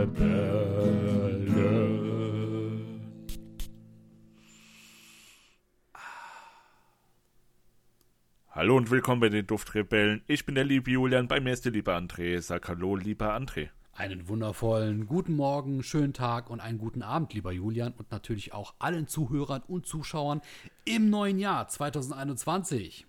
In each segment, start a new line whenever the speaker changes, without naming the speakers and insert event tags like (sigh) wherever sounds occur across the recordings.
Duftrebellen. Hallo und willkommen bei den Duftrebellen. Ich bin der liebe Julian, bei mir ist der liebe André. Sag hallo, lieber André.
Einen wundervollen guten Morgen, schönen Tag und einen guten Abend, lieber Julian, und natürlich auch allen Zuhörern und Zuschauern im neuen Jahr 2021.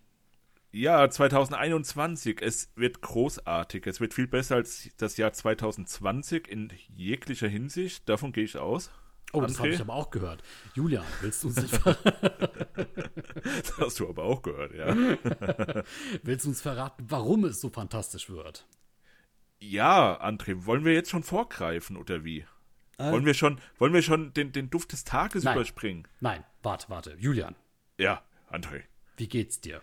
Ja, 2021. Es wird großartig. Es wird viel besser als das Jahr 2020 in jeglicher Hinsicht. Davon gehe ich aus.
Oh, das
André?
habe ich aber auch gehört. Julian, willst du uns nicht, (laughs)
Das hast du aber auch gehört, ja. (laughs)
willst du uns verraten, warum es so fantastisch wird?
Ja, André, wollen wir jetzt schon vorgreifen oder wie? Wollen wir schon, wollen wir schon den, den Duft des Tages
Nein.
überspringen?
Nein, warte, warte. Julian,
Ja, André.
wie geht's dir?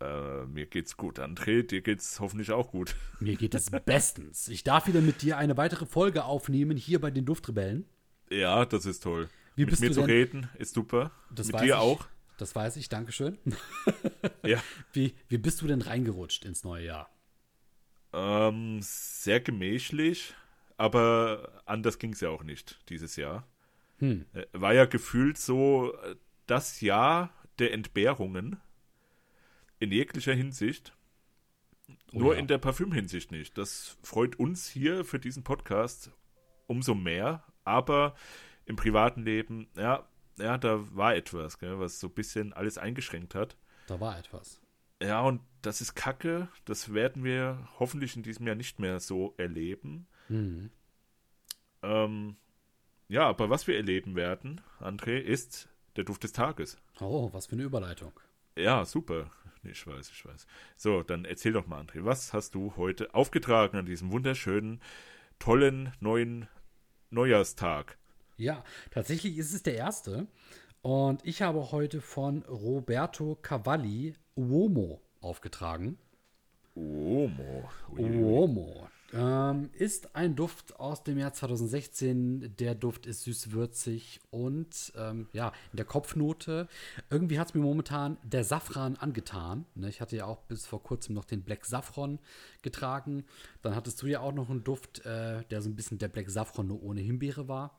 Äh, mir geht's gut, André. Dir geht's hoffentlich auch gut. (laughs)
Mir geht es (laughs) bestens. Ich darf wieder mit dir eine weitere Folge aufnehmen hier bei den Duftrebellen.
Ja, das ist toll.
Wie
Mit mir zu reden ist super.
Das
Mit
weiß
dir
ich.
auch.
Das weiß ich, Dankeschön. (laughs)
Ja.
Wie, wie bist du denn reingerutscht ins neue Jahr?
Ähm, sehr gemächlich, aber anders ging's ja auch nicht dieses Jahr.
Hm.
Äh, War ja gefühlt so äh, das Jahr der Entbehrungen in jeglicher Hinsicht.
Oh
Nur
ja.
in der Parfümhinsicht nicht. Das freut uns hier für diesen Podcast umso mehr. Aber im privaten Leben, ja, ja, da war etwas, gell, was so ein bisschen alles eingeschränkt hat.
Da war etwas.
Ja, und das ist Kacke. Das werden wir hoffentlich in diesem Jahr nicht mehr so erleben.
Mhm.
Ähm, ja, aber was wir erleben werden, André, ist der Duft des Tages.
Oh, was für eine Überleitung.
Ja, super. Nee, Ich weiß, ich weiß. So, dann erzähl doch mal, André, was hast du heute aufgetragen an diesem wunderschönen, tollen neuen Neujahrstag?
Ja, tatsächlich ist es der erste. Und ich habe heute von Roberto Cavalli Uomo aufgetragen.
Uomo.
Uomo ähm, ist ein Duft aus dem Jahr 2016. Der Duft ist süß-würzig und ähm, ja, in der Kopfnote. Irgendwie hat es mir momentan der Safran angetan. Ne, ich hatte ja auch bis vor kurzem noch den Black Saffron getragen. Dann hattest du ja auch noch einen Duft, äh, der so ein bisschen der Black Saffron nur ohne Himbeere war.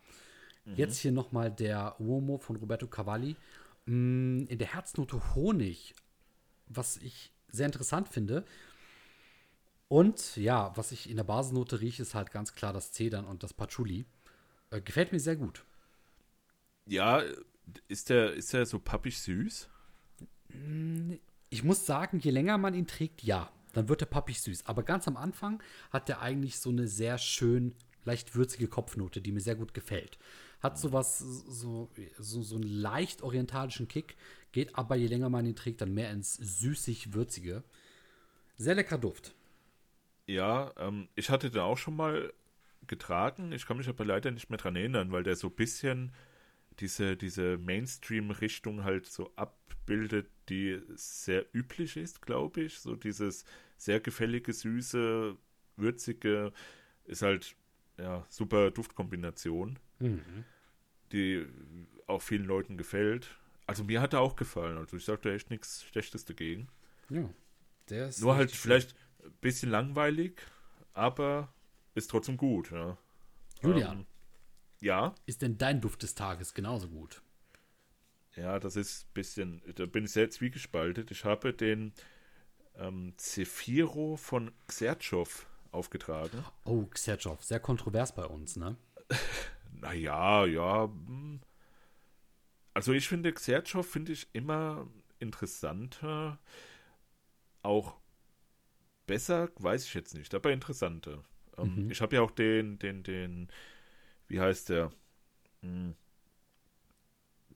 Jetzt hier nochmal der Uomo von Roberto Cavalli. Mm, in der Herznote Honig, was ich sehr interessant finde. Und ja, was ich in der Basisnote rieche, ist halt ganz klar das Zedern und das Patchouli. Äh, gefällt mir sehr gut.
Ja, ist der, ist der so pappig süß?
Ich muss sagen, je länger man ihn trägt, ja, dann wird er pappig süß. Aber ganz am Anfang hat er eigentlich so eine sehr schön, leicht würzige Kopfnote, die mir sehr gut gefällt. Hat sowas, so, so, so einen leicht orientalischen Kick, geht aber je länger man ihn trägt, dann mehr ins süßig-würzige. Sehr leckerer Duft.
Ja, ähm, ich hatte den auch schon mal getragen. Ich kann mich aber leider nicht mehr dran erinnern, weil der so ein bisschen diese, diese Mainstream-Richtung halt so abbildet, die sehr üblich ist, glaube ich. So dieses sehr gefällige, süße, würzige ist halt ja super Duftkombination, die auch vielen Leuten gefällt. Also mir hat er auch gefallen. Also ich sage da echt nichts Schlechtes dagegen.
Ja. Der ist
Nur halt vielleicht bisschen langweilig, aber ist trotzdem gut, ja.
Julian,
Ähm, ja,
ist denn dein Duft des Tages genauso gut?
ja, das ist ein bisschen, da bin ich sehr zwiegespaltet. Ich habe den ähm, Zephyro von Xertschow aufgetragen.
Oh, Xertschow, sehr kontrovers bei uns, ne? (laughs)
Naja, ja. hm. Also ich finde Xertschow finde ich immer interessanter. Auch besser, weiß ich jetzt nicht, aber interessanter. Ähm,
Mhm.
Ich habe ja auch den, den, den, wie heißt der? Hm.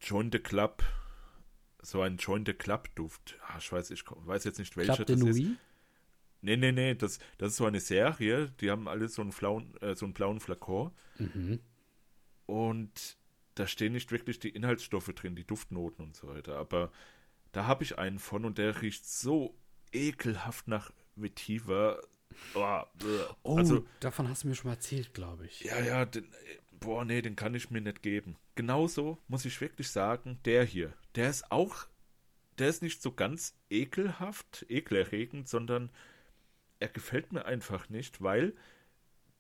Join the Club. So ein Join the Club Duft. Ah, ich weiß, ich weiß jetzt nicht, welcher
Club
das ist. Nee, nee, nee, das, das ist so eine Serie, die haben alle so einen, blauen, äh, so einen blauen Flakon
Mhm.
und da stehen nicht wirklich die Inhaltsstoffe drin, die Duftnoten und so weiter, aber da habe ich einen von und der riecht so ekelhaft nach Vetiver. Oh, bäh.
Oh,
also,
davon hast du mir schon mal erzählt, glaube ich.
ja, ja, den, boah, nee, den kann ich mir nicht geben. Genauso muss ich wirklich sagen, der hier, der ist auch, der ist nicht so ganz ekelhaft, ekelerregend, sondern er gefällt mir einfach nicht, weil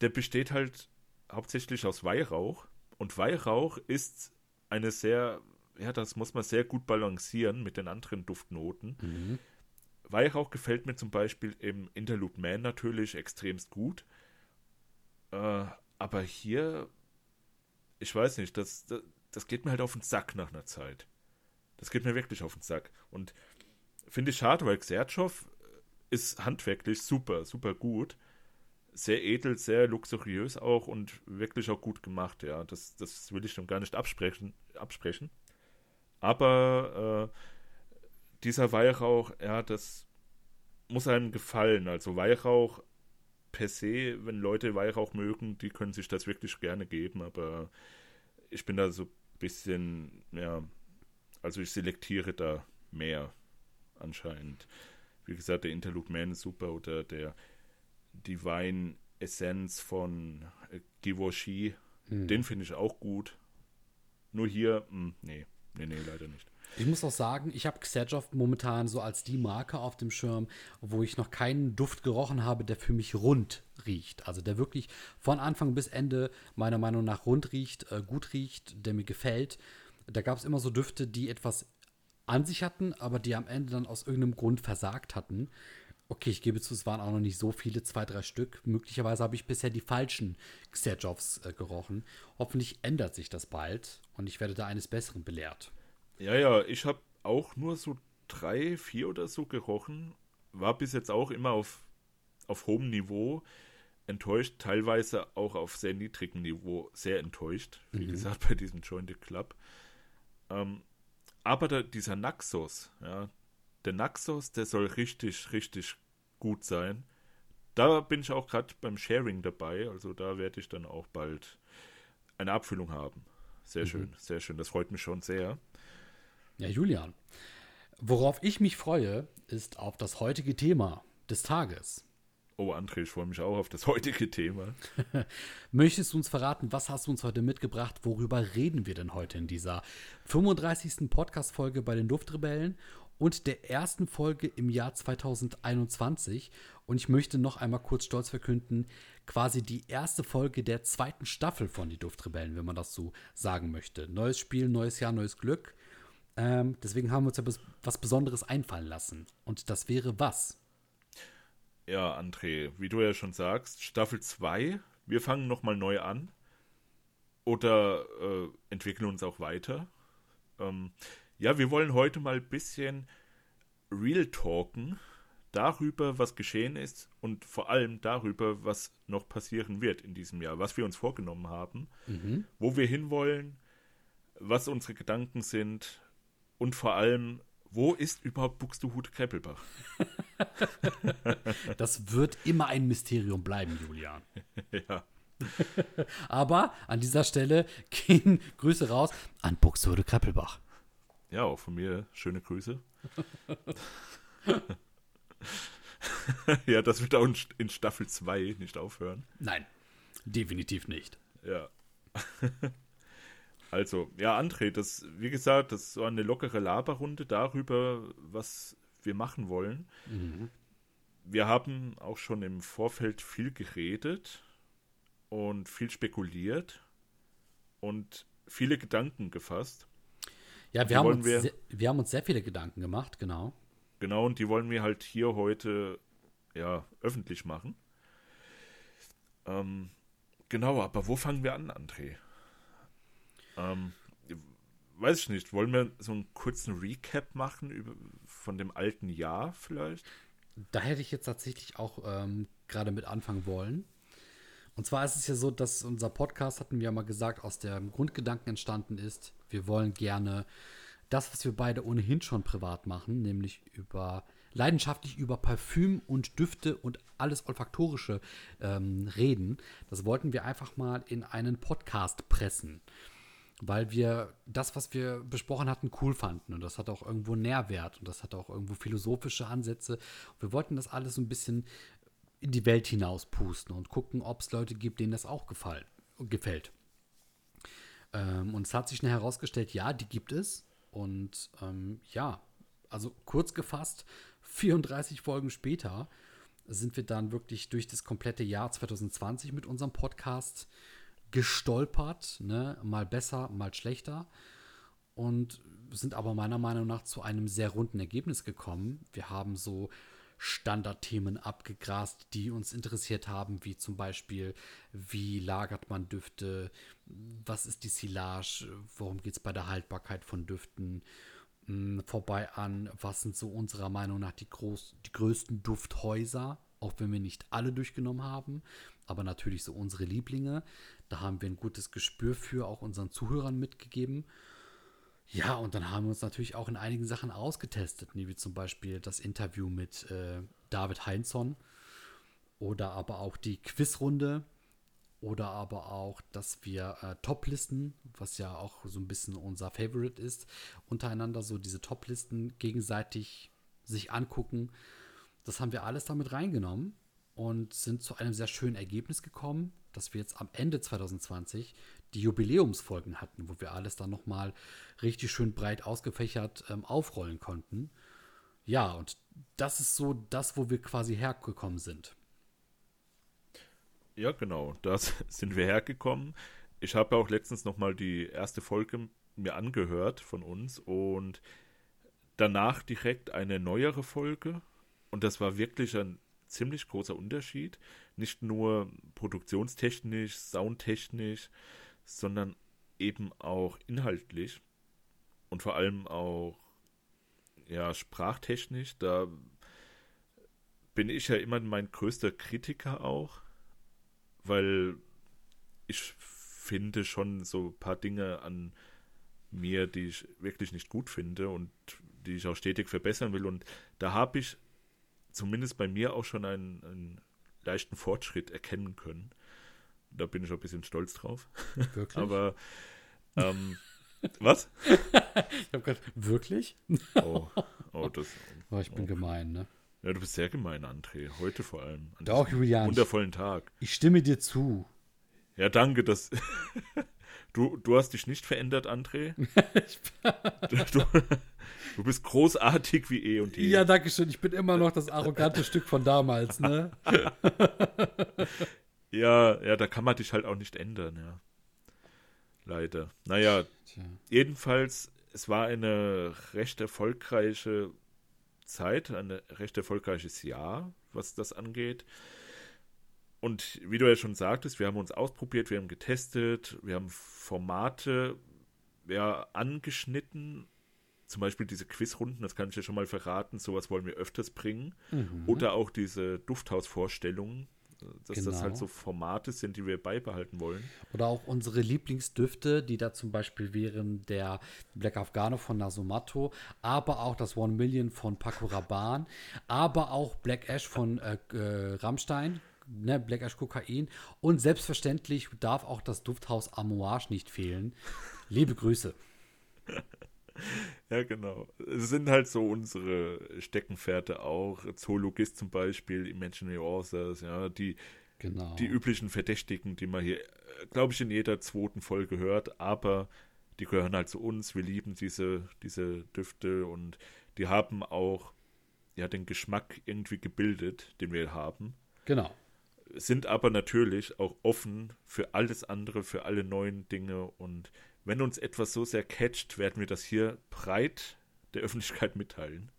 der besteht halt hauptsächlich aus Weihrauch. Und Weihrauch ist eine sehr, ja, das muss man sehr gut balancieren mit den anderen Duftnoten. Mhm. Weihrauch gefällt mir zum Beispiel im Interlude Man natürlich extremst gut. Äh, aber hier, ich weiß nicht, das, das, das, geht mir halt auf den Sack nach einer Zeit. Das geht mir wirklich auf den Sack. Und finde ich schade, weil Xertschow ist handwerklich super, super gut. Sehr edel, sehr luxuriös auch und wirklich auch gut gemacht, ja. Das, das will ich schon gar nicht absprechen. absprechen. Aber äh, dieser Weihrauch, ja, das muss einem gefallen. Also Weihrauch per se, wenn Leute Weihrauch mögen, die können sich das wirklich gerne geben, aber ich bin da so ein bisschen, ja, also ich selektiere da mehr anscheinend. Wie gesagt, der Interlude Man ist super oder der Divine Essence von äh, Givenchy, hm. den finde ich auch gut. Nur hier, mh, hm, nee, nee, nee, leider nicht.
Ich muss auch sagen, ich habe Xerjoff momentan so als die Marke auf dem Schirm, wo ich noch keinen Duft gerochen habe, der für mich rund riecht. Also der wirklich von Anfang bis Ende meiner Meinung nach rund riecht, äh, gut riecht, der mir gefällt. Da gab es immer so Düfte, die etwas an sich hatten, aber die am Ende dann aus irgendeinem Grund versagt hatten. Okay, ich gebe zu, es waren auch noch nicht so viele, zwei, drei Stück. Möglicherweise habe ich bisher die falschen Xerjovs äh, gerochen. Hoffentlich ändert sich das bald und ich werde da eines Besseren belehrt.
Ja, ja, ich habe auch nur so drei, vier oder so gerochen. War bis jetzt auch immer auf, auf hohem Niveau enttäuscht, teilweise auch auf sehr niedrigem Niveau sehr enttäuscht. Wie mhm. gesagt, bei diesem Jointed Club. Ähm, aber der, dieser Naxos, ja, der Naxos, der soll richtig, richtig gut sein. Da bin ich auch gerade beim Sharing dabei, also da werde ich dann auch bald eine Abfüllung haben. Sehr mhm. schön, sehr schön. Das freut mich schon sehr.
Ja, Julian. Worauf ich mich freue, ist auf das heutige Thema des Tages.
Oh, André, ich freue mich auch auf das heutige Thema. (laughs)
Möchtest du uns verraten, was hast du uns heute mitgebracht? Worüber reden wir denn heute in dieser 35. Podcast-Folge bei den Duftrebellen und der ersten Folge im Jahr 2021? Und ich möchte noch einmal kurz stolz verkünden, quasi die erste Folge der zweiten Staffel von Die Duftrebellen, wenn man das so sagen möchte. Neues Spiel, neues Jahr, neues Glück. Ähm, deswegen haben wir uns ja was Besonderes einfallen lassen. Und das wäre was?
Ja, André, wie du ja schon sagst, Staffel 2, wir fangen nochmal neu an oder äh, entwickeln uns auch weiter. Ähm, ja, wir wollen heute mal ein bisschen real talken darüber, was geschehen ist und vor allem darüber, was noch passieren wird in diesem Jahr, was wir uns vorgenommen haben, mhm. wo wir hinwollen, was unsere Gedanken sind und vor allem, wo ist überhaupt Buxtehude Kreppelbach? (laughs)
das wird immer ein Mysterium bleiben, Julian. (laughs) ja. (laughs) Aber an dieser Stelle gehen Grüße raus an Buxtehude Kreppelbach.
Ja, auch von mir schöne Grüße. ja, das wird auch in Staffel 2 nicht aufhören.
Nein, definitiv nicht.
Ja. Also, ja, André, das, wie gesagt, das ist so eine lockere Laberrunde darüber, was wir machen wollen. Mhm. Wir haben auch schon im Vorfeld viel geredet und viel spekuliert und viele Gedanken gefasst.
Ja, wir haben, uns wir, sehr, wir haben uns sehr viele Gedanken gemacht, genau.
Genau, und die wollen wir halt hier heute ja, öffentlich machen. Ähm, genau, aber wo fangen wir an, André? Ähm, weiß ich nicht, wollen wir so einen kurzen Recap machen über, von dem alten Jahr vielleicht?
Da hätte ich jetzt tatsächlich auch ähm, gerade mit anfangen wollen. Und zwar ist es ja so, dass unser Podcast, hatten wir ja mal gesagt, aus dem Grundgedanken entstanden ist, wir wollen gerne das, was wir beide ohnehin schon privat machen, nämlich über leidenschaftlich über Parfüm und Düfte und alles Olfaktorische ähm, reden. Das wollten wir einfach mal in einen Podcast pressen weil wir das, was wir besprochen hatten, cool fanden. Und das hat auch irgendwo Nährwert und das hat auch irgendwo philosophische Ansätze. wir wollten das alles so ein bisschen in die Welt hinaus pusten und gucken, ob es Leute gibt, denen das auch gefallen, gefällt. Ähm, und es hat sich schnell herausgestellt, ja, die gibt es. Und ähm, ja, also kurz gefasst, (laughs) 34 Folgen später sind wir dann wirklich durch das komplette Jahr 2020 mit unserem Podcast gestolpert, ne? mal besser, mal schlechter. Und sind aber meiner Meinung nach zu einem sehr runden Ergebnis gekommen. Wir haben so Standardthemen abgegrast, die uns interessiert haben, wie zum Beispiel, wie lagert man Düfte, was ist die Silage, worum geht es bei der Haltbarkeit von Düften, hm, vorbei an, was sind so unserer Meinung nach die, groß, die größten Dufthäuser, auch wenn wir nicht alle durchgenommen haben, aber natürlich so unsere Lieblinge. Da haben wir ein gutes Gespür für, auch unseren Zuhörern mitgegeben. Ja, und dann haben wir uns natürlich auch in einigen Sachen ausgetestet, wie zum Beispiel das Interview mit äh, David Heinzon oder aber auch die Quizrunde oder aber auch, dass wir äh, Toplisten, was ja auch so ein bisschen unser Favorite ist, untereinander so diese Toplisten gegenseitig sich angucken. Das haben wir alles damit reingenommen und sind zu einem sehr schönen Ergebnis gekommen, dass wir jetzt am Ende 2020 die Jubiläumsfolgen hatten, wo wir alles dann nochmal richtig schön breit ausgefächert ähm, aufrollen konnten. Ja, und das ist so das, wo wir quasi hergekommen sind.
Ja, genau, da (laughs) sind wir hergekommen. Ich habe auch letztens nochmal die erste Folge mir angehört von uns und danach direkt eine neuere Folge. Und das war wirklich ein ziemlich großer Unterschied. Nicht nur produktionstechnisch, soundtechnisch, sondern eben auch inhaltlich und vor allem auch ja, sprachtechnisch. Da bin ich ja immer mein größter Kritiker auch, weil ich finde schon so ein paar Dinge an mir, die ich wirklich nicht gut finde und die ich auch stetig verbessern will. Und da habe ich zumindest bei mir auch schon einen, einen leichten Fortschritt erkennen können. Da bin ich auch ein bisschen stolz drauf. Wirklich? (laughs) Aber ähm, was?
ich habe gerade wirklich?
Oh, oh, das.
Oh, ich bin oh. gemein, ne?
Ja, du bist sehr gemein, André. Heute vor allem.
An Doch, Julian.
Wundervollen Tag.
Ich stimme dir zu.
Ja, danke, dass. (laughs) du, du hast dich nicht verändert, André. (laughs) du, du, du, bist großartig wie eh und je.
Ja, danke schön. Ich bin immer noch das arrogante Stück von damals, ne? (laughs)
ja, ja, da kann man dich halt auch nicht ändern, ja. Leider. Naja, Tja. jedenfalls, es war eine recht erfolgreiche Zeit, ein recht erfolgreiches Jahr, was das angeht. Und wie du ja schon sagtest, wir haben uns ausprobiert, wir haben getestet, wir haben Formate ja, angeschnitten. Zum Beispiel diese Quizrunden, das kann ich ja schon mal verraten, sowas wollen wir öfters bringen. Mhm. Oder auch diese Dufthausvorstellungen, dass genau. das halt genau. so Formate sind, die wir beibehalten wollen.
Oder auch unsere Lieblingsdüfte, die da zum Beispiel wären der Black Afghano von Nasumato, aber auch das One Million von Paco Rabanne, aber auch Black Ash von äh, äh, Rammstein, ne, Black Ash Kokain und selbstverständlich darf auch das Dufthaus Amouage nicht fehlen. Liebe Grüße. (laughs)
Ja, genau. Es sind halt so unsere Steckenpferde auch. Zoologist zum Beispiel, Imaginary Authors, ja, die, genau. die üblichen Verdächtigen, die man hier, glaube ich, in jeder zweiten Folge hört, aber die gehören halt zu uns. Wir lieben diese, diese Düfte und die haben auch ja den Geschmack irgendwie gebildet, den wir haben.
Genau.
Sind aber natürlich auch offen für alles andere, für alle neuen Dinge und wenn uns etwas so sehr catcht, werden wir das hier breit der Öffentlichkeit mitteilen.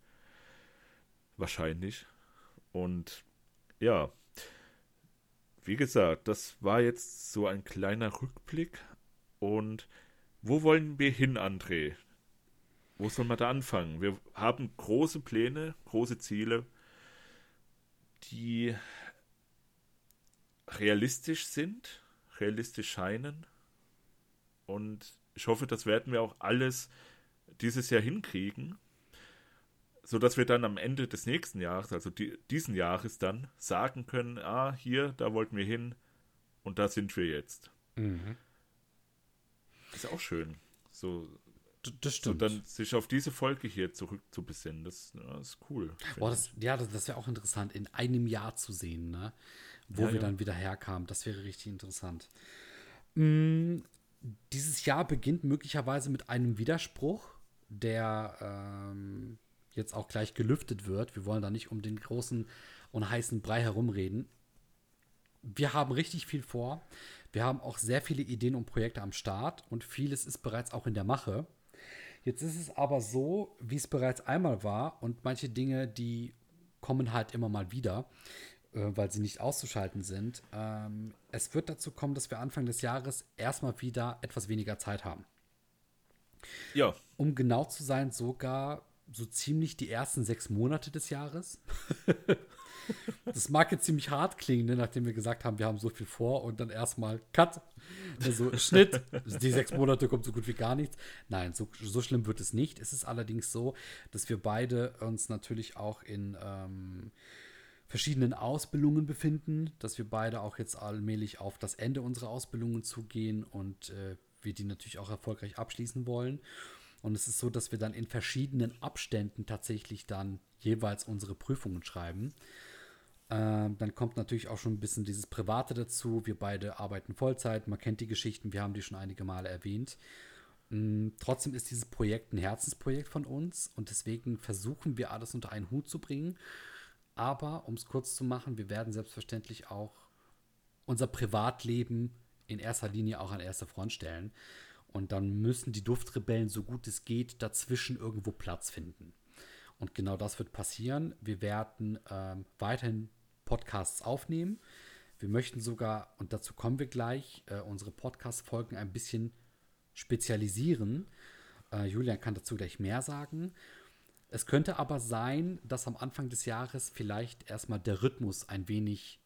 Wahrscheinlich. Und ja, wie gesagt, das war jetzt so ein kleiner Rückblick. Und wo wollen wir hin, André? Wo soll man da anfangen? Wir haben große Pläne, große Ziele, die realistisch sind, realistisch scheinen und ich hoffe, das werden wir auch alles dieses Jahr hinkriegen, sodass wir dann am Ende des nächsten Jahres, also die, diesen Jahres dann, sagen können, ah, hier, da wollten wir hin und da sind wir jetzt. Mhm. Ist auch schön. So,
das stimmt.
Und dann sich auf diese Folge hier zurückzubesinnen, das, das ist cool.
Boah, das, ja, das, das wäre auch interessant, in einem Jahr zu sehen, ne? Wo ja, wir ja. dann wieder herkamen. Das wäre richtig interessant. Mm, dieses Jahr beginnt möglicherweise mit einem Widerspruch, der ähm, jetzt auch gleich gelüftet wird. Wir wollen da nicht um den großen und heißen Brei herumreden. wir haben richtig viel vor. Wir haben auch sehr viele Ideen und Projekte am Start und vieles ist bereits auch in der Mache. Jetzt ist es aber so, wie es bereits einmal war und manche Dinge, die kommen halt immer mal wieder, weil sie nicht auszuschalten sind. Ähm, es wird dazu kommen, dass wir Anfang des Jahres erstmal wieder etwas weniger Zeit haben.
Ja.
Um genau zu sein, sogar so ziemlich die ersten sechs Monate des Jahres. (laughs) das mag jetzt ziemlich hart klingen, ne, nachdem wir gesagt haben, wir haben so viel vor und dann erstmal Cut. Also (laughs) Schnitt, die sechs Monate kommt so gut wie gar nichts. Nein, so, so schlimm wird es nicht. Es ist allerdings so, dass wir beide uns natürlich auch in ähm, verschiedenen Ausbildungen befinden, dass wir beide auch jetzt allmählich auf das Ende unserer Ausbildungen zugehen und äh, wir die natürlich auch erfolgreich abschließen wollen. Und es ist so, dass wir dann in verschiedenen Abständen tatsächlich dann jeweils unsere Prüfungen schreiben. Ähm, dann kommt natürlich auch schon ein bisschen dieses Private dazu. Wir beide arbeiten Vollzeit, man kennt die Geschichten, wir haben die schon einige Male erwähnt. Ähm, trotzdem ist dieses Projekt ein Herzensprojekt von uns und deswegen versuchen wir alles unter einen Hut zu bringen. Aber um es kurz zu machen, wir werden selbstverständlich auch unser Privatleben in erster Linie auch an erster Front stellen. Und dann müssen die Duftrebellen, so gut es geht, dazwischen irgendwo Platz finden. Und genau das wird passieren. Wir werden ähm, weiterhin Podcasts aufnehmen. Wir möchten sogar, und dazu kommen wir gleich, äh, unsere Podcast-Folgen ein bisschen spezialisieren. Äh, Julian kann dazu gleich mehr sagen. Es könnte aber sein, dass am Anfang des Jahres vielleicht erstmal der Rhythmus ein wenig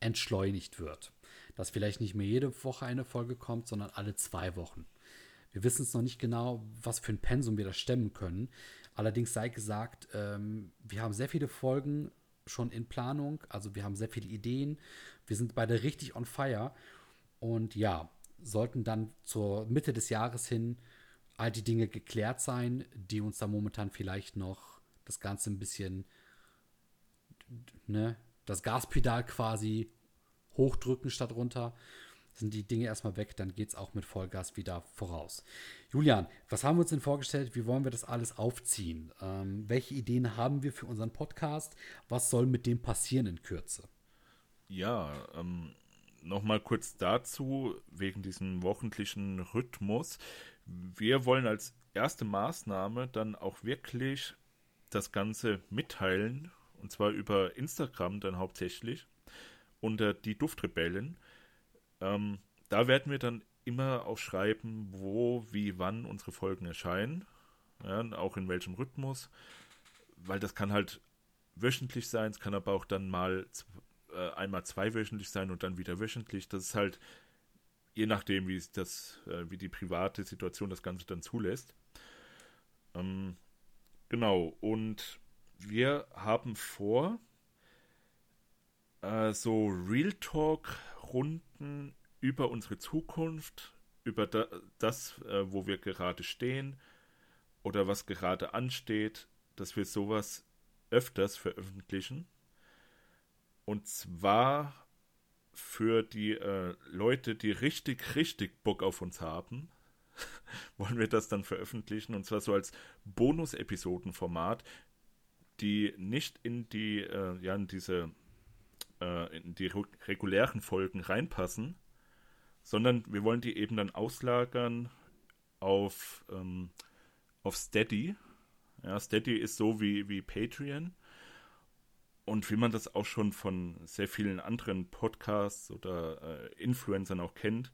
entschleunigt wird dass vielleicht nicht mehr jede Woche eine Folge kommt, sondern alle zwei Wochen. Wir wissen es noch nicht genau, was für ein Pensum wir da stemmen können. Allerdings sei gesagt, ähm, wir haben sehr viele Folgen schon in Planung, also wir haben sehr viele Ideen. Wir sind beide richtig on fire. Und ja, sollten dann zur Mitte des Jahres hin all die Dinge geklärt sein, die uns da momentan vielleicht noch das Ganze ein bisschen, ne, das Gaspedal quasi hochdrücken statt runter. Sind die Dinge erstmal weg, dann geht es auch mit Vollgas wieder voraus. Julian, was haben wir uns denn vorgestellt? Wie wollen wir das alles aufziehen? Ähm, welche Ideen haben wir für unseren Podcast? Was soll mit dem passieren in Kürze?
Ja, ähm, nochmal kurz dazu, wegen diesem wochentlichen Rhythmus. Wir wollen als erste Maßnahme dann auch wirklich das Ganze mitteilen, und zwar über Instagram dann hauptsächlich unter die Duftrebellen. Ähm, da werden wir dann immer auch schreiben, wo, wie, wann unsere Folgen erscheinen. Ja, auch in welchem Rhythmus. Weil das kann halt wöchentlich sein, es kann aber auch dann mal äh, einmal zweiwöchentlich sein und dann wieder wöchentlich. Das ist halt je nachdem, wie das, äh, wie die private Situation das Ganze dann zulässt. Ähm, genau, und wir haben vor, äh, so Real Talk-Runden über unsere Zukunft, über da, das, äh, wo wir gerade stehen oder was gerade ansteht, dass wir sowas öfters veröffentlichen. Und zwar für die äh, Leute, die richtig, richtig Bock auf uns haben, (laughs) wollen wir das dann veröffentlichen. Und zwar so als Bonus-Episoden-Format, die nicht in die, äh, ja, in diese äh, in die regulären Folgen reinpassen, sondern wir wollen die eben dann auslagern auf, ähm, auf Steady. Ja, Steady ist so wie, wie Patreon. Und wie man das auch schon von sehr vielen anderen Podcasts oder äh, Influencern auch kennt,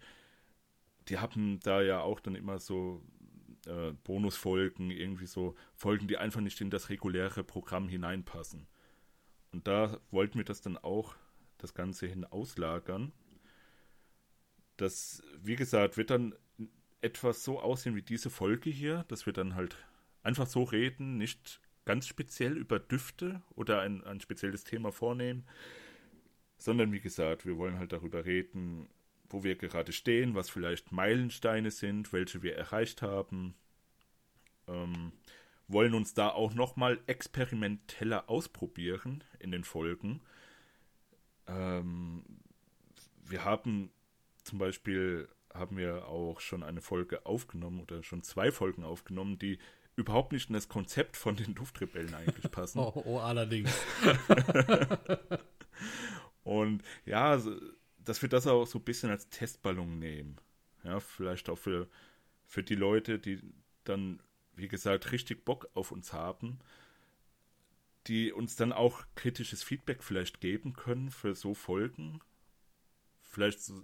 die haben da ja auch dann immer so äh, Bonusfolgen, irgendwie so Folgen, die einfach nicht in das reguläre Programm hineinpassen. Und da wollten wir das dann auch das Ganze hin auslagern. Das, wie gesagt, wird dann etwas so aussehen wie diese Folge hier, dass wir dann halt einfach so reden, nicht ganz speziell über Düfte oder ein, ein spezielles Thema vornehmen, sondern wie gesagt, wir wollen halt darüber reden, wo wir gerade stehen, was vielleicht Meilensteine sind, welche wir erreicht haben. Ähm, wollen uns da auch nochmal experimenteller ausprobieren in den Folgen. Ähm, wir haben zum Beispiel haben wir auch schon eine Folge aufgenommen oder schon zwei Folgen aufgenommen, die überhaupt nicht in das Konzept von den Duftrebellen eigentlich passen. (laughs)
oh, oh, allerdings. (laughs)
Und ja, dass wir das auch so ein bisschen als Testballon nehmen. Ja, vielleicht auch für, für die Leute, die dann, wie gesagt, richtig Bock auf uns haben, die uns dann auch kritisches Feedback vielleicht geben können für so Folgen. Vielleicht so,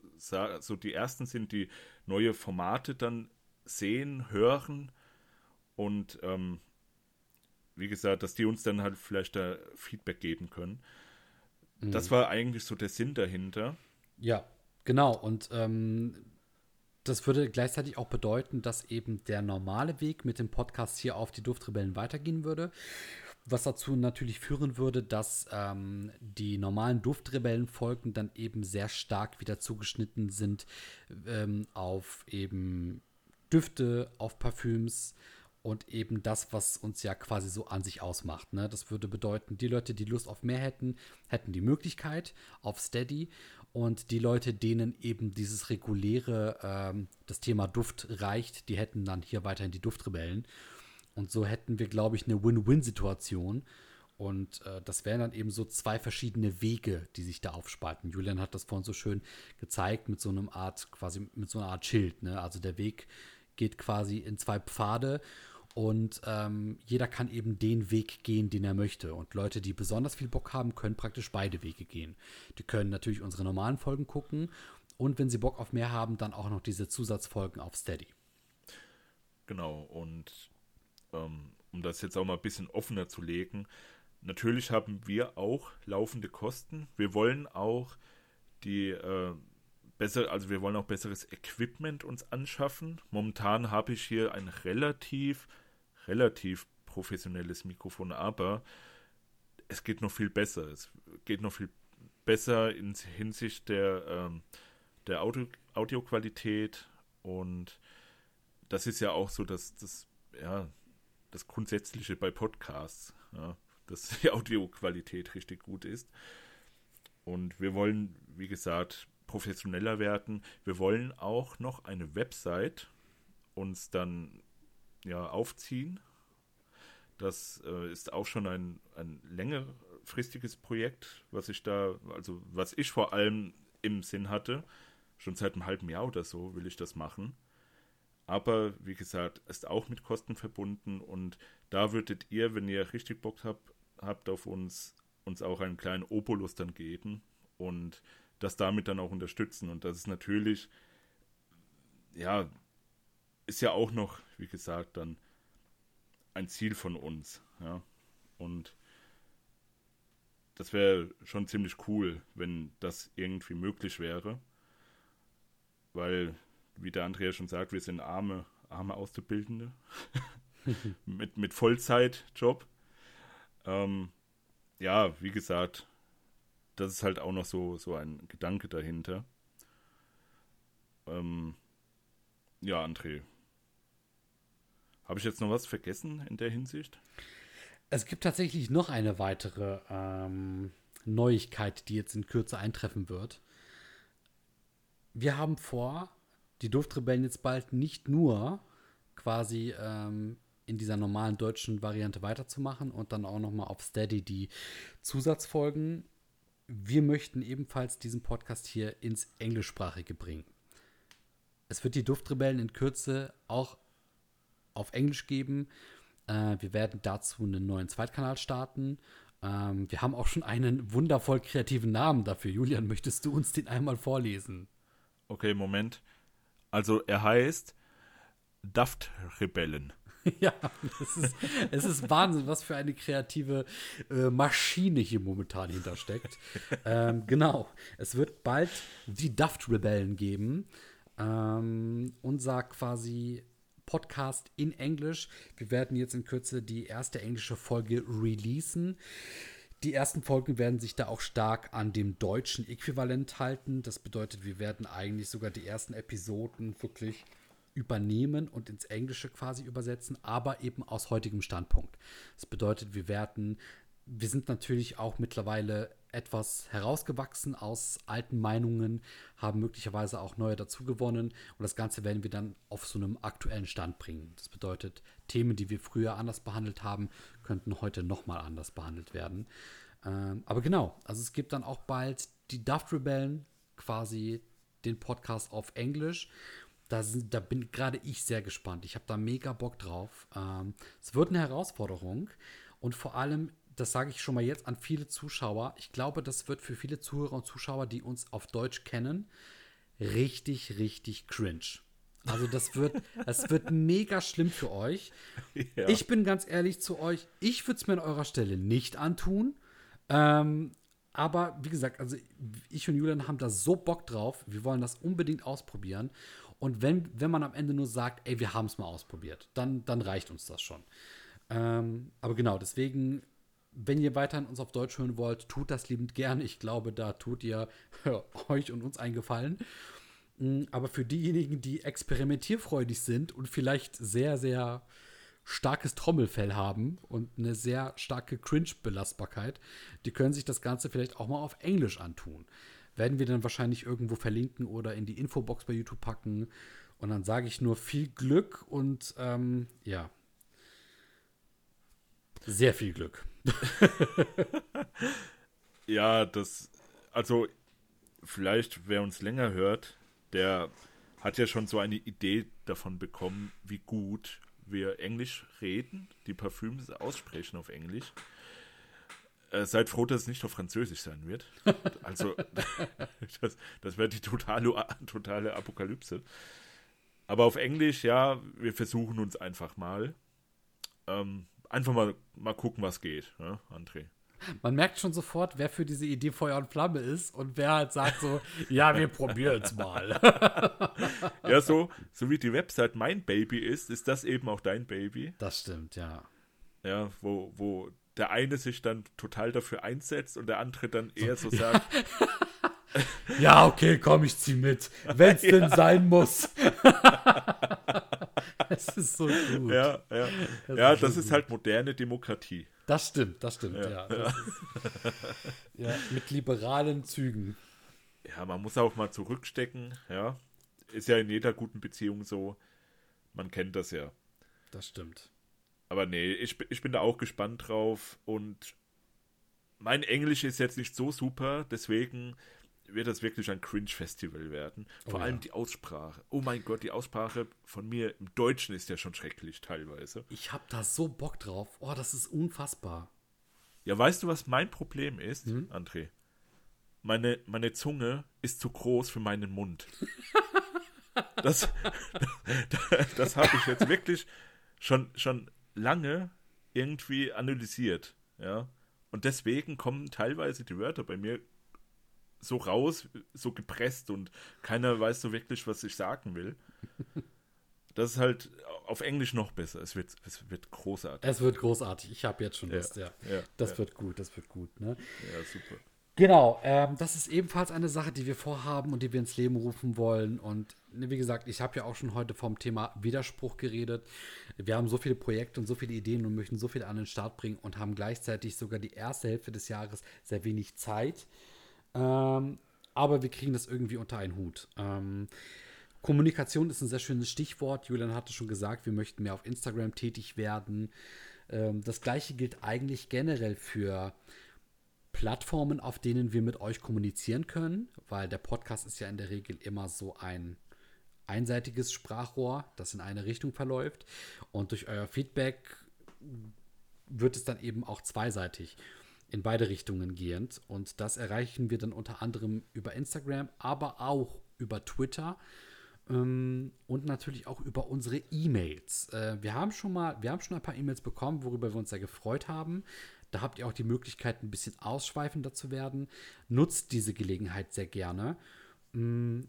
so die ersten sind, die neue Formate dann sehen, hören und ähm, wie gesagt, dass die uns dann halt vielleicht da Feedback geben können. Mhm. Das war eigentlich so der Sinn dahinter.
Ja, genau. Und ähm, das würde gleichzeitig auch bedeuten, dass eben der normale Weg mit dem Podcast hier auf die Duftrebellen weitergehen würde. Was dazu natürlich führen würde, dass ähm, die normalen Duftrebellen-Folgen dann eben sehr stark wieder zugeschnitten sind ähm, auf eben Düfte, auf Parfüms, und eben das, was uns ja quasi so an sich ausmacht. Ne? Das würde bedeuten, die Leute, die Lust auf mehr hätten, hätten die Möglichkeit auf Steady und die Leute, denen eben dieses reguläre, ähm, das Thema Duft reicht, die hätten dann hier weiterhin die Duftrebellen. Und so hätten wir, glaube ich, eine Win-Win-Situation. Und äh, das wären dann eben so zwei verschiedene Wege, die sich da aufspalten. Julian hat das vorhin so schön gezeigt mit so einem Art, quasi mit so einer Art Schild. Ne? Also der Weg geht quasi in zwei Pfade und ähm, jeder kann eben den Weg gehen, den er möchte. Und Leute, die besonders viel Bock haben, können praktisch beide Wege gehen. Die können natürlich unsere normalen Folgen gucken und wenn sie Bock auf mehr haben, dann auch noch diese Zusatzfolgen auf Steady.
Genau, und ähm, um das jetzt auch mal ein bisschen offener zu legen, natürlich haben wir auch laufende Kosten. Wir wollen auch die äh, besser, also wir wollen auch besseres Equipment uns anschaffen. Momentan habe ich hier ein relativ relativ professionelles Mikrofon, aber es geht noch viel besser. Es geht noch viel besser in Hinsicht der, ähm, der Audio Audioqualität und das ist ja auch so, dass das, ja, das Grundsätzliche bei Podcasts, ja, dass die Audioqualität richtig gut ist. Und wir wollen, wie gesagt, professioneller werden. Wir wollen auch noch eine Website uns dann ja, aufziehen. Das äh, ist auch schon ein, ein längerfristiges Projekt, was ich da, also was ich vor allem im Sinn hatte. Schon seit einem halben Jahr oder so will ich das machen. Aber wie gesagt, ist auch mit Kosten verbunden und da würdet ihr, wenn ihr richtig Bock habt, habt auf uns, uns auch einen kleinen Obolus dann geben und das damit dann auch unterstützen. Und das ist natürlich, ja, ist ja auch noch, wie gesagt, dann ein Ziel von uns. Ja? Und das wäre schon ziemlich cool, wenn das irgendwie möglich wäre. Weil, wie der Andrea schon sagt, wir sind arme, arme Auszubildende (laughs) mit, mit Vollzeitjob. Ähm, ja, wie gesagt, das ist halt auch noch so, so ein Gedanke dahinter. Ähm, ja, André, habe ich jetzt noch was vergessen in der Hinsicht?
Es gibt tatsächlich noch eine weitere ähm, Neuigkeit, die jetzt in Kürze eintreffen wird. Wir haben vor, die Duftrebellen jetzt bald nicht nur quasi ähm, in dieser normalen deutschen Variante weiterzumachen und dann auch noch mal auf Steady die Zusatzfolgen. Wir möchten ebenfalls diesen Podcast hier ins Englischsprachige bringen. Es wird die Duftrebellen in Kürze auch auf Englisch geben. Äh, wir werden dazu einen neuen Zweitkanal starten. Ähm, wir haben auch schon einen wundervoll kreativen Namen dafür. Julian, möchtest du uns den einmal vorlesen?
Okay, Moment. Also er heißt Daft Rebellen. (laughs)
ja, es ist, es ist Wahnsinn, was für eine kreative äh, Maschine hier momentan hintersteckt. ähm, genau, es wird bald die Daft Rebellen geben. Ähm, unser quasi Podcast in Englisch. Wir werden jetzt in Kürze die erste englische Folge releasen. Die ersten Folgen werden sich da auch stark an dem deutschen Äquivalent halten. Das bedeutet, wir werden eigentlich sogar die ersten Episoden wirklich übernehmen und ins Englische quasi übersetzen, aber eben aus heutigem Standpunkt. Das bedeutet, wir werden, wir sind natürlich auch mittlerweile etwas herausgewachsen aus alten Meinungen, haben möglicherweise auch neue dazugewonnen und das Ganze werden wir dann auf so einem aktuellen Stand bringen. Das bedeutet, Themen, die wir früher anders behandelt haben, könnten heute nochmal anders behandelt werden. Ähm, aber genau, also es gibt dann auch bald die Daft Rebellen quasi den Podcast auf Englisch. Da, sind, da bin gerade ich sehr gespannt. Ich habe da mega Bock drauf. Ähm, es wird eine Herausforderung und vor allem, das sage ich schon mal jetzt an viele Zuschauer, ich glaube, das wird für viele Zuhörer und Zuschauer, die uns auf Deutsch kennen, richtig, richtig cringe. Also das wird, (laughs) das wird mega schlimm für euch. Ja. Ich bin ganz ehrlich zu euch, ich würde es mir an eurer Stelle nicht antun. Ähm, aber wie gesagt, also ich und Julian haben da so Bock drauf. Wir wollen das unbedingt ausprobieren. Und wenn, wenn man am Ende nur sagt, ey, wir haben es mal ausprobiert, dann, dann reicht uns das schon. Ähm, aber genau, deswegen, wenn ihr weiterhin uns auf Deutsch hören wollt, tut das liebend gerne. Ich glaube, da tut ihr (laughs) euch und uns einen Gefallen. Mm, aber für diejenigen, die experimentierfreudig sind und vielleicht sehr, sehr starkes Trommelfell haben und eine sehr starke Cringe-Belastbarkeit, die können sich das Ganze vielleicht auch mal auf Englisch antun. Werden wir dann wahrscheinlich irgendwo verlinken oder in die Infobox bei YouTube packen. Und dann sage ich nur viel Glück und ähm, ja, sehr viel Glück. (laughs)
ja, das, also vielleicht, wer uns länger hört, der hat ja schon so eine Idee davon bekommen, wie gut wir Englisch reden, die Parfüms aussprechen auf Englisch. Äh, seid froh, dass es nicht auf Französisch sein wird. (laughs) Also, (laughs) das, das wäre die totale, totale Apokalypse. Aber auf Englisch, ja, wir versuchen uns einfach mal. Ähm, einfach mal, mal gucken, was geht, ne, André.
Man merkt schon sofort, wer für diese Idee Feuer und Flamme ist und wer halt sagt so, (laughs) ja, wir probieren es mal.
ja, so, so wie die Website mein Baby ist, ist das eben auch dein Baby.
Das stimmt, ja.
Ja, wo, wo der eine sich dann total dafür einsetzt und der andere dann eher so (laughs) sagt. (laughs)
ja, okay, komm, ich zieh mit, wenn es (laughs) ja. denn sein muss.
Es ist so gut. Ja, ja. Das ja, ist das ist halt moderne Demokratie.
Das stimmt, das stimmt, ja. ja. Das ist, ja mit liberalen Zügen.
Ja, man muss auch mal zurückstecken, ja. Ist ja in jeder guten Beziehung so. Man kennt das ja.
Das stimmt.
Aber nee, ich, ich bin da auch gespannt drauf und mein Englisch ist jetzt nicht so super, deswegen wird das wirklich ein Cringe-Festival werden. Vor oh, allem ja. die Aussprache. Oh mein Gott, die Aussprache von mir im Deutschen ist ja schon schrecklich teilweise.
Ich hab da so Bock drauf. Oh, das ist unfassbar.
Ja, weißt du, was mein Problem ist, hm? André? Meine, meine Zunge ist zu groß für meinen Mund. (laughs) (laughs) das das, das habe ich jetzt wirklich schon, schon lange irgendwie analysiert. Ja. Und deswegen kommen teilweise die Wörter bei mir so raus, so gepresst und keiner weiß so wirklich, was ich sagen will. (laughs) Das ist halt auf Englisch noch besser. Es wird, es wird großartig.
Es wird großartig. Ich habe jetzt schon Lust, ja. ja. ja das ja. wird gut, das wird gut. Ne?
Ja, super.
Genau, ähm, das ist ebenfalls eine Sache, die wir vorhaben und die wir ins Leben rufen wollen. Und ne, wie gesagt, ich habe ja auch schon heute vom Thema Widerspruch geredet. Wir haben so viele Projekte und so viele Ideen und möchten so viel an den Start bringen und haben gleichzeitig sogar die erste Hälfte des Jahres sehr wenig Zeit. Ähm, aber wir kriegen das irgendwie unter einen Hut. Ähm, Kommunikation ist ein sehr schönes Stichwort. Julian hatte schon gesagt, wir möchten mehr auf Instagram tätig werden. Ähm, das gleiche gilt eigentlich generell für Plattformen, auf denen wir mit euch kommunizieren können, weil der Podcast ist ja in der Regel immer so ein einseitiges Sprachrohr, das in eine Richtung verläuft. Und durch euer Feedback wird es dann eben auch zweiseitig in beide Richtungen gehend. Und das erreichen wir dann unter anderem über Instagram, aber auch über Twitter ähm, und natürlich auch über unsere E-Mails. Äh, wir haben schon mal, wir haben schon ein paar E-Mails bekommen, worüber wir uns sehr gefreut haben. Da habt ihr auch die Möglichkeit, ein bisschen ausschweifender zu werden. Nutzt diese Gelegenheit sehr gerne. Ähm,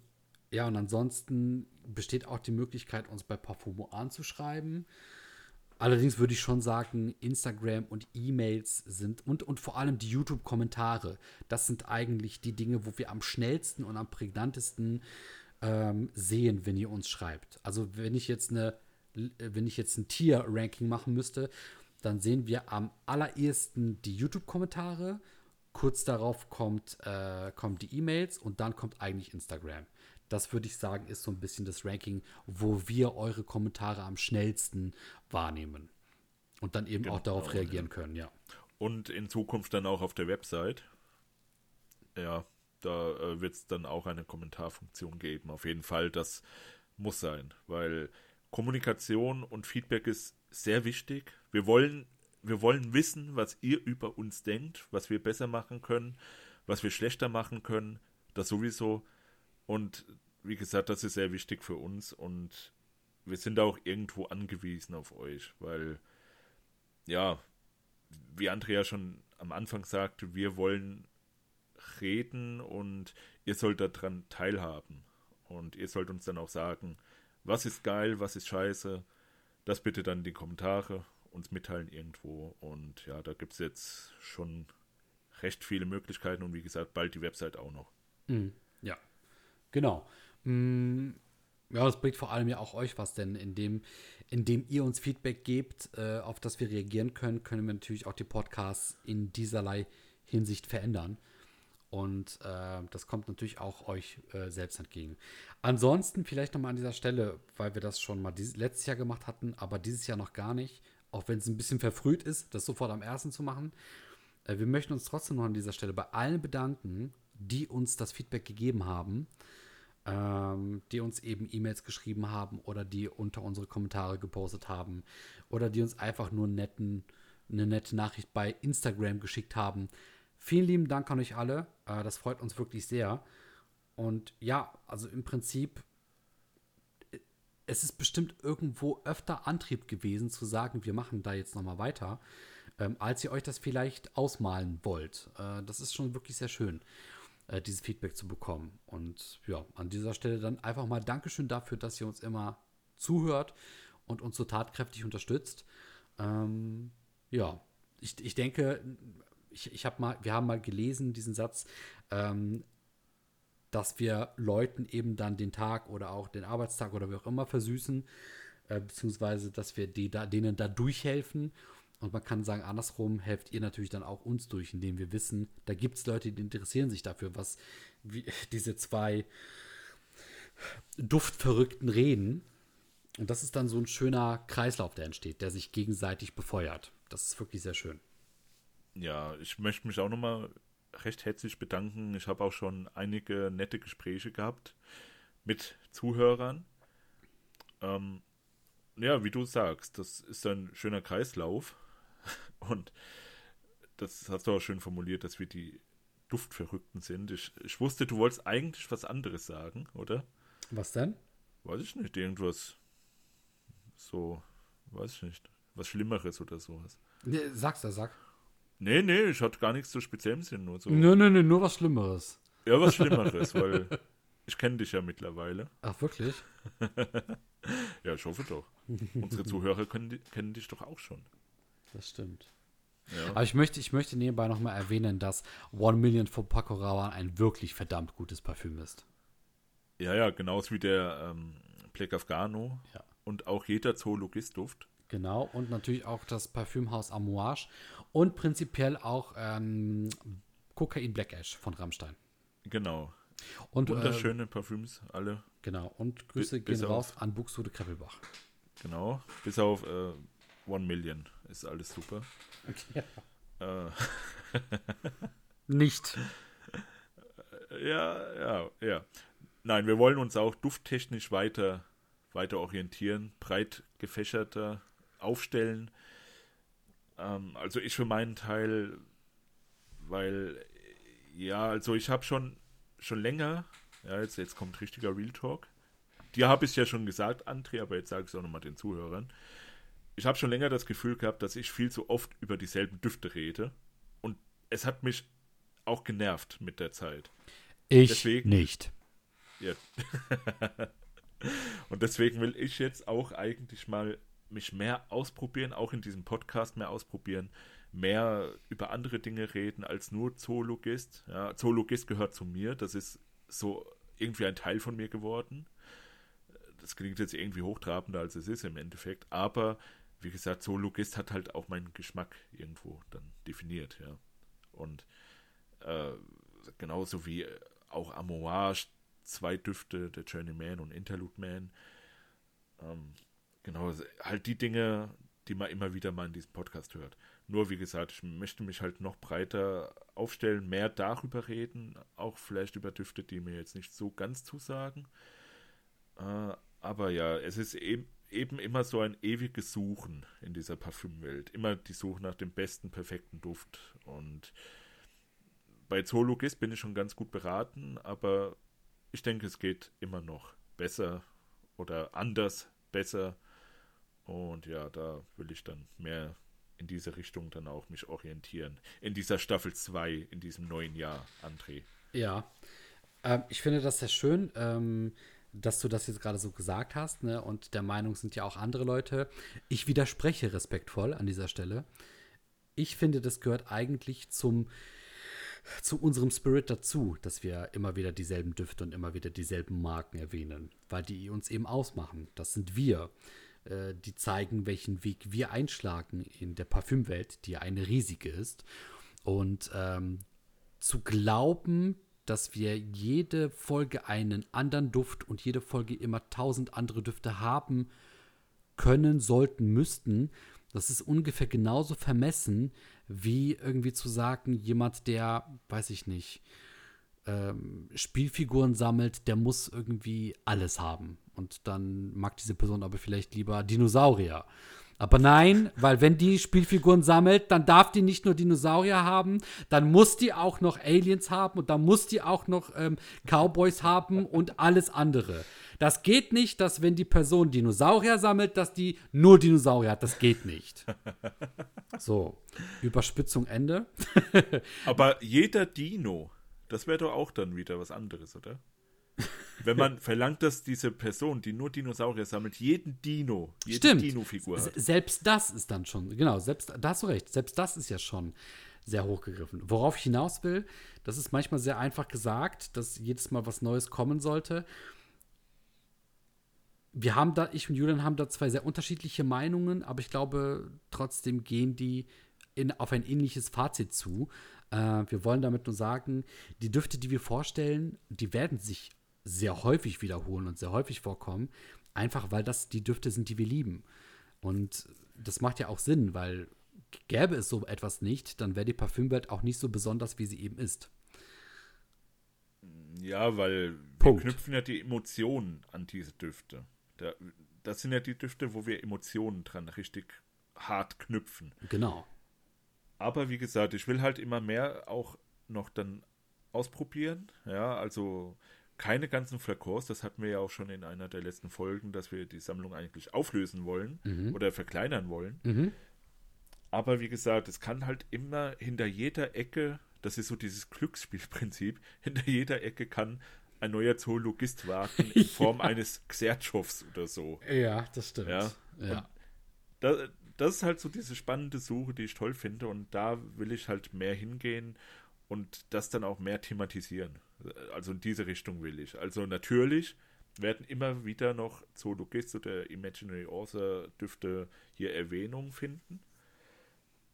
ja, und ansonsten besteht auch die Möglichkeit, uns bei Parfumo anzuschreiben. Allerdings würde ich schon sagen, Instagram und E-Mails sind und, und vor allem die YouTube-Kommentare, das sind eigentlich die Dinge, wo wir am schnellsten und am prägnantesten ähm, sehen, wenn ihr uns schreibt. Also wenn ich jetzt eine, wenn ich jetzt ein Tier-Ranking machen müsste, dann sehen wir am allerersten die YouTube-Kommentare, kurz darauf kommt, äh, kommen die E-Mails und dann kommt eigentlich Instagram. Das würde ich sagen, ist so ein bisschen das Ranking, wo wir eure Kommentare am schnellsten wahrnehmen. Und dann eben genau, auch darauf reagieren ja. können, ja.
Und in Zukunft dann auch auf der Website. Ja, Da äh, wird es dann auch eine Kommentarfunktion geben. Auf jeden Fall, das muss sein, weil Kommunikation und Feedback ist sehr wichtig. Wir wollen, wir wollen wissen, was ihr über uns denkt, was wir besser machen können, was wir schlechter machen können. Das sowieso. Und wie gesagt, das ist sehr wichtig für uns und wir sind auch irgendwo angewiesen auf euch, weil ja, wie Andrea schon am Anfang sagte, wir wollen reden und ihr sollt daran teilhaben. Und ihr sollt uns dann auch sagen, was ist geil, was ist scheiße. Das bitte dann in die Kommentare uns mitteilen irgendwo. Und ja, da gibt es jetzt schon recht viele Möglichkeiten und wie gesagt, bald die Website auch noch.
Mhm. Ja, genau. Mhm. Ja, das bringt vor allem ja auch euch was, denn indem, indem ihr uns Feedback gebt, äh, auf das wir reagieren können, können wir natürlich auch die Podcasts in dieserlei Hinsicht verändern. Und äh, das kommt natürlich auch euch äh, selbst entgegen. Ansonsten vielleicht nochmal an dieser Stelle, weil wir das schon mal dieses, letztes Jahr gemacht hatten, aber dieses Jahr noch gar nicht, auch wenn es ein bisschen verfrüht ist, das sofort am ersten zu machen. Äh, wir möchten uns trotzdem noch an dieser Stelle bei allen bedanken, die uns das Feedback gegeben haben ähm, die uns eben E-Mails geschrieben haben oder die unter unsere Kommentare gepostet haben oder die uns einfach nur netten, eine nette Nachricht bei Instagram geschickt haben. Vielen lieben Dank an euch alle. Äh, das freut uns wirklich sehr. Und ja, also im Prinzip, es ist bestimmt irgendwo öfter Antrieb gewesen zu sagen, wir machen da jetzt nochmal weiter, ähm, als ihr euch das vielleicht ausmalen wollt. Äh, das ist schon wirklich sehr schön äh, dieses Feedback zu bekommen. Und ja, an dieser Stelle dann einfach mal Dankeschön dafür, dass ihr uns immer zuhört und uns so tatkräftig unterstützt. Ähm, ja, ich, ich denke, ich, ich habe mal, wir haben mal gelesen, diesen Satz, ähm, dass wir Leuten eben dann den Tag oder auch den Arbeitstag oder wie auch immer versüßen, äh, beziehungsweise dass wir die da, denen da durchhelfen. Und man kann sagen, andersrum helft ihr natürlich dann auch uns durch, indem wir wissen, da gibt es Leute, die interessieren sich dafür, was wie, (laughs) diese zwei Duftverrückten reden. Und das ist dann so ein schöner Kreislauf, der entsteht, der sich gegenseitig befeuert. Das ist wirklich sehr schön.
Ja, ich möchte mich auch nochmal recht herzlich bedanken. Ich habe auch schon einige nette Gespräche gehabt mit Zuhörern. Ähm, ja, wie du sagst, das ist ein schöner Kreislauf. (laughs) Und das hast du auch schön formuliert, dass wir die Duftverrückten sind. Ich, ich wusste, du wolltest eigentlich was anderes sagen, oder?
Was denn?
Weiß ich nicht, irgendwas so, weiß ich nicht, was Schlimmeres oder sowas.
Nee, sag's da, sag.
Nee, nee, ich hatte gar nichts so speziell im Sinn, nur so.
Nee, nee, nee, nur was Schlimmeres.
Ja, was (laughs) Schlimmeres, weil ich kenne dich ja mittlerweile.
Ach, wirklich? (laughs)
ja, ich hoffe doch. Unsere Zuhörer können, kennen dich doch auch schon.
Das stimmt. Ja. Aber ich möchte, ich möchte nebenbei nochmal erwähnen, dass One Million von Paco Rabanne ein wirklich verdammt gutes Parfüm ist.
Ja, ja, genauso wie der ähm, Black Afghano ja. und auch jeder Zoologist-Duft.
Genau, und natürlich auch das Parfümhaus Amouage und prinzipiell auch ähm, Kokain Black Ash von Rammstein.
Genau. Und, Wunderschöne äh, Parfüms, alle.
Genau, und Grüße gehen raus an Buxtehude Kreppelbach.
Genau, bis auf äh, One Million ist alles super.
Okay. Äh. (laughs) Nicht.
Ja, ja, ja. Nein, wir wollen uns auch dufttechnisch weiter, weiter orientieren, breit gefächerter aufstellen. Ähm, also ich für meinen Teil, weil, ja, also ich habe schon, schon länger, ja, jetzt, jetzt kommt richtiger Real Talk. Dir habe ich ja schon gesagt, André, aber jetzt sage ich es auch nochmal den Zuhörern ich habe schon länger das Gefühl gehabt, dass ich viel zu oft über dieselben Düfte rede. Und es hat mich auch genervt mit der Zeit.
Ich deswegen, nicht.
Ja. (laughs) und deswegen will ich jetzt auch eigentlich mal mich mehr ausprobieren, auch in diesem Podcast mehr ausprobieren, mehr über andere Dinge reden als nur Zoologist. Ja, Zoologist gehört zu mir, das ist so irgendwie ein Teil von mir geworden. Das klingt jetzt irgendwie hochtrabender, als es ist im Endeffekt, aber wie gesagt, Zoologist hat halt auch meinen Geschmack irgendwo dann definiert, ja. Und äh, genauso wie auch Amouage, zwei Düfte, der Journeyman und Interlude Man. Ähm, genau, halt die Dinge, die man immer wieder mal in diesem Podcast hört. Nur wie gesagt, ich möchte mich halt noch breiter aufstellen, mehr darüber reden, auch vielleicht über Düfte, die mir jetzt nicht so ganz zusagen. Äh, aber ja, es ist eben, eben immer so ein ewiges Suchen in dieser Parfümwelt. Immer die Suche nach dem besten, perfekten Duft. Und bei Zoologist bin ich schon ganz gut beraten, aber ich denke, es geht immer noch besser oder anders besser. Und ja, da will ich dann mehr in diese Richtung dann auch mich orientieren. In dieser Staffel 2, in diesem neuen Jahr, André.
Ja, ähm, ich finde das sehr schön, ähm, dass du das jetzt gerade so gesagt hast. Ne? Und der Meinung sind ja auch andere Leute. Ich widerspreche respektvoll an dieser Stelle. Ich finde, das gehört eigentlich zum zu unserem Spirit dazu, dass wir immer wieder dieselben Düfte und immer wieder dieselben Marken erwähnen, weil die uns eben ausmachen. Das sind wir. Äh, die zeigen, welchen Weg wir einschlagen in der Parfümwelt, die eine riesige ist. Und ähm, zu glauben, dass wir jede Folge einen anderen Duft und jede Folge immer tausend andere Düfte haben können, sollten, müssten, das ist ungefähr genauso vermessen, wie irgendwie zu sagen, jemand, der, weiß ich nicht, ähm, Spielfiguren sammelt, der muss irgendwie alles haben. Und dann mag diese Person aber vielleicht lieber Dinosaurier. Aber nein, weil wenn die Spielfiguren sammelt, dann darf die nicht nur Dinosaurier haben, dann muss die auch noch Aliens haben und dann muss die auch noch ähm, Cowboys haben und alles andere. Das geht nicht, dass wenn die Person Dinosaurier sammelt, dass die nur Dinosaurier hat. Das geht nicht. (laughs) So, Überspitzung Ende.
Aber jeder Dino, das wäre doch auch dann wieder was anderes, oder? Wenn man verlangt, dass diese Person, die nur Dinosaurier sammelt, jeden Dino, jede Dino-Figur hat.
Selbst das ist dann schon, genau, selbst, da hast du recht, selbst das ist ja schon sehr hochgegriffen. Worauf ich hinaus will, das ist manchmal sehr einfach gesagt, dass jedes Mal was Neues kommen sollte. Wir haben da, ich und Julian haben da zwei sehr unterschiedliche Meinungen, aber ich glaube, trotzdem gehen die in, auf ein ähnliches Fazit zu. Äh, wir wollen damit nur sagen, die Düfte, die wir vorstellen, die werden sich sehr häufig wiederholen und sehr häufig vorkommen, einfach weil das die Düfte sind, die wir lieben. Und das macht ja auch Sinn, weil gäbe es so etwas nicht, dann wäre die Parfümwelt auch nicht so besonders, wie sie eben ist.
Ja, weil Punkt. wir knüpfen ja die Emotionen an diese Düfte. Da, das sind ja die Düfte, wo wir Emotionen dran richtig hart knüpfen.
Genau.
Aber wie gesagt, ich will halt immer mehr auch noch dann ausprobieren. Ja, also keine ganzen Flakons, das hatten wir ja auch schon in einer der letzten Folgen, dass wir die Sammlung eigentlich auflösen wollen mhm. oder verkleinern wollen. Mhm. Aber wie gesagt, es kann halt immer hinter jeder Ecke, das ist so dieses Glücksspielprinzip, (laughs) hinter jeder Ecke kann ein neuer Zoologist warten in (laughs) Form ja. eines Xertschows oder so.
Ja, das stimmt.
Ja. ja. Da, das ist halt so diese spannende Suche, die ich toll finde und da will ich halt mehr hingehen und das dann auch mehr thematisieren. Also in diese Richtung will ich. Also natürlich werden immer wieder noch Zoologist oder Imaginary Author Düfte hier Erwähnung finden.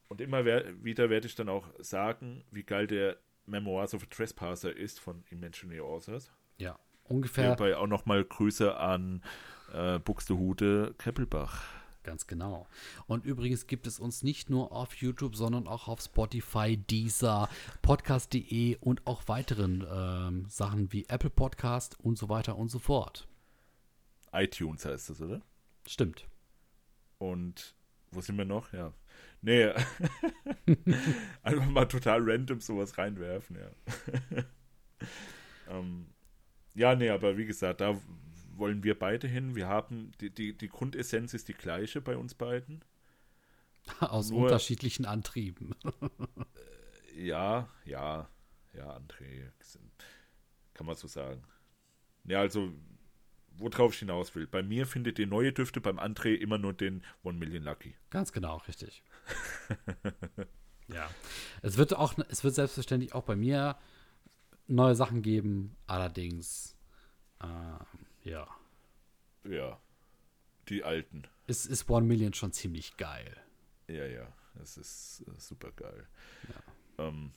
Und immer wieder werde ich dann auch sagen, wie geil der Memoirs of a Trespasser ist von Imaginary Authors.
Ja, ungefähr.
Hierbei auch nochmal Grüße an äh, Buxtehude Keppelbach.
Ganz genau. Und übrigens gibt es uns nicht nur auf YouTube, sondern auch auf Spotify, Deezer, Podcast.de und auch weiteren ähm, Sachen wie Apple Podcast und so weiter und so fort.
iTunes heißt das, oder?
Stimmt.
Und wo sind wir noch? Ja. Nee. (laughs) Einfach mal total random sowas reinwerfen, ja. (laughs) ähm, ja, nee, aber wie gesagt, da wollen wir beide hin. Wir haben, die, die, die Grundessenz ist die gleiche bei uns beiden. (laughs)
Aus Nur, unterschiedlichen Antrieben.
Äh, ja, ja, ja, André, kann man so sagen. Ja, also, worauf ich hinaus will. Bei mir findet ihr neue Düfte, beim André immer nur den One Million Lucky.
Ganz genau, richtig. (laughs) ja. Es wird auch, es wird selbstverständlich auch bei mir neue Sachen geben, allerdings ähm, ja.
Ja. Die alten.
Es ist One Million schon ziemlich geil.
Ja, ja. Es ist äh, super geil. Ja. Ähm,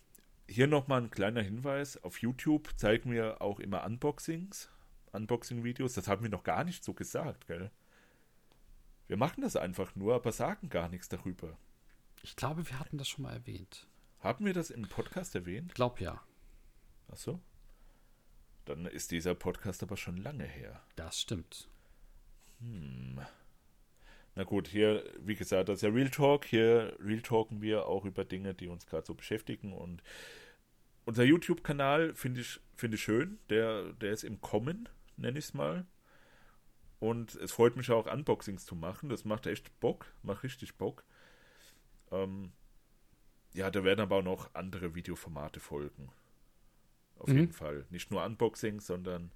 hier nochmal ein kleiner Hinweis. Auf YouTube zeigen wir auch immer Unboxings, Unboxing-Videos. Das haben wir noch gar nicht so gesagt, gell? Wir machen das einfach nur, aber sagen gar nichts darüber.
Ich glaube, wir hatten das schon mal erwähnt.
Haben wir das im Podcast erwähnt?
Ich glaube ja.
Ach so. Dann ist dieser Podcast aber schon lange her.
Das stimmt.
Hm. Na gut, hier, wie gesagt, das ist ja Real Talk. Hier Real Talken wir auch über Dinge, die uns gerade so beschäftigen. Und unser YouTube-Kanal finde ich, find ich schön. Der, der ist im Kommen, nenne ich es mal. Und es freut mich auch, Unboxings zu machen. Das macht echt Bock, macht richtig Bock. Ähm, ja, da werden aber auch noch andere Videoformate folgen. Auf mhm. jeden Fall. Nicht nur Unboxings, sondern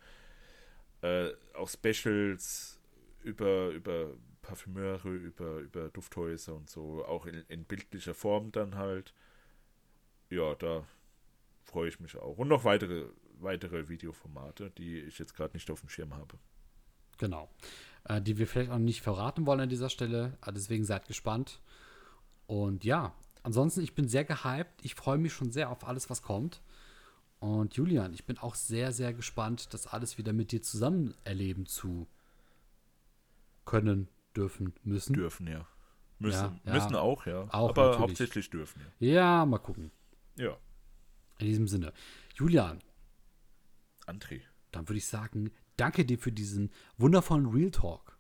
äh, auch Specials über, über Parfümeure, über, über Dufthäuser und so. Auch in, in bildlicher Form dann halt. Ja, da freue ich mich auch. Und noch weitere, weitere Videoformate, die ich jetzt gerade nicht auf dem Schirm habe.
Genau. Äh, die wir vielleicht auch nicht verraten wollen an dieser Stelle. Äh, deswegen seid gespannt. Und ja, ansonsten, ich bin sehr gehypt. Ich freue mich schon sehr auf alles, was kommt. Und Julian, ich bin auch sehr, sehr gespannt, das alles wieder mit dir zusammen erleben zu können, dürfen, müssen.
Dürfen, ja. Müssen,
ja,
müssen auch, ja.
Auch
Aber
natürlich.
hauptsächlich dürfen.
Ja. ja, mal gucken.
Ja.
In diesem Sinne. Julian.
André.
Dann würde ich sagen, danke dir für diesen wundervollen Real Talk.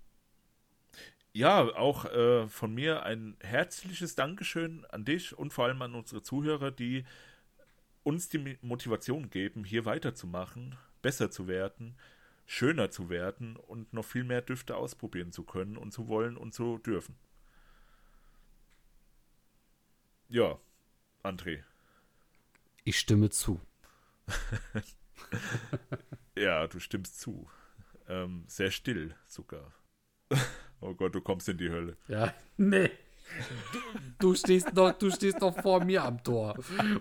Ja, auch äh, von mir ein herzliches Dankeschön an dich und vor allem an unsere Zuhörer, die uns die Motivation geben, hier weiterzumachen, besser zu werden, schöner zu werden und noch viel mehr Düfte ausprobieren zu können und zu wollen und zu dürfen. Ja, André.
Ich stimme zu. (laughs)
ja, du stimmst zu. Ähm, sehr still sogar. oh Gott, du kommst in die Hölle.
Ja, nee. Du, du, stehst noch, du stehst noch vor mir am Tor.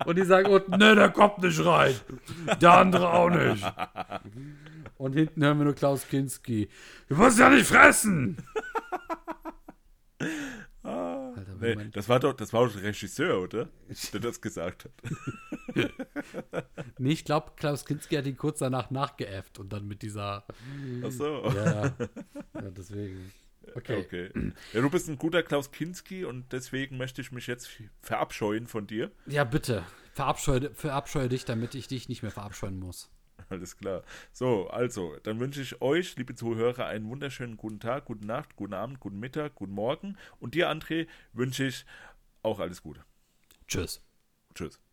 Und die sagen unten, ne, der kommt nicht rein. Der andere auch nicht. Und hinten hören wir nur Klaus Kinski. Du musst ja nicht fressen!
Alter, nee, das war doch, das war doch der Regisseur, oder? Der das gesagt hat.
nee, ich glaube, Klaus Kinski hat ihn kurz danach nachgeäfft und dann mit dieser.
Ach so.
Ja, ja deswegen. Okay.
okay. Ja, du bist ein guter Klaus Kinski und deswegen möchte ich mich jetzt verabscheuen von dir.
Ja, bitte. Verabscheue, verabscheue dich, damit ich dich nicht mehr verabscheuen muss.
Alles klar. So, also, dann wünsche ich euch, liebe Zuhörer, einen wunderschönen guten Tag, gute Nacht, guten Abend, guten Mittag, guten Morgen. Und dir, André, wünsche ich auch alles Gute.
Tschüss.
Tschüss.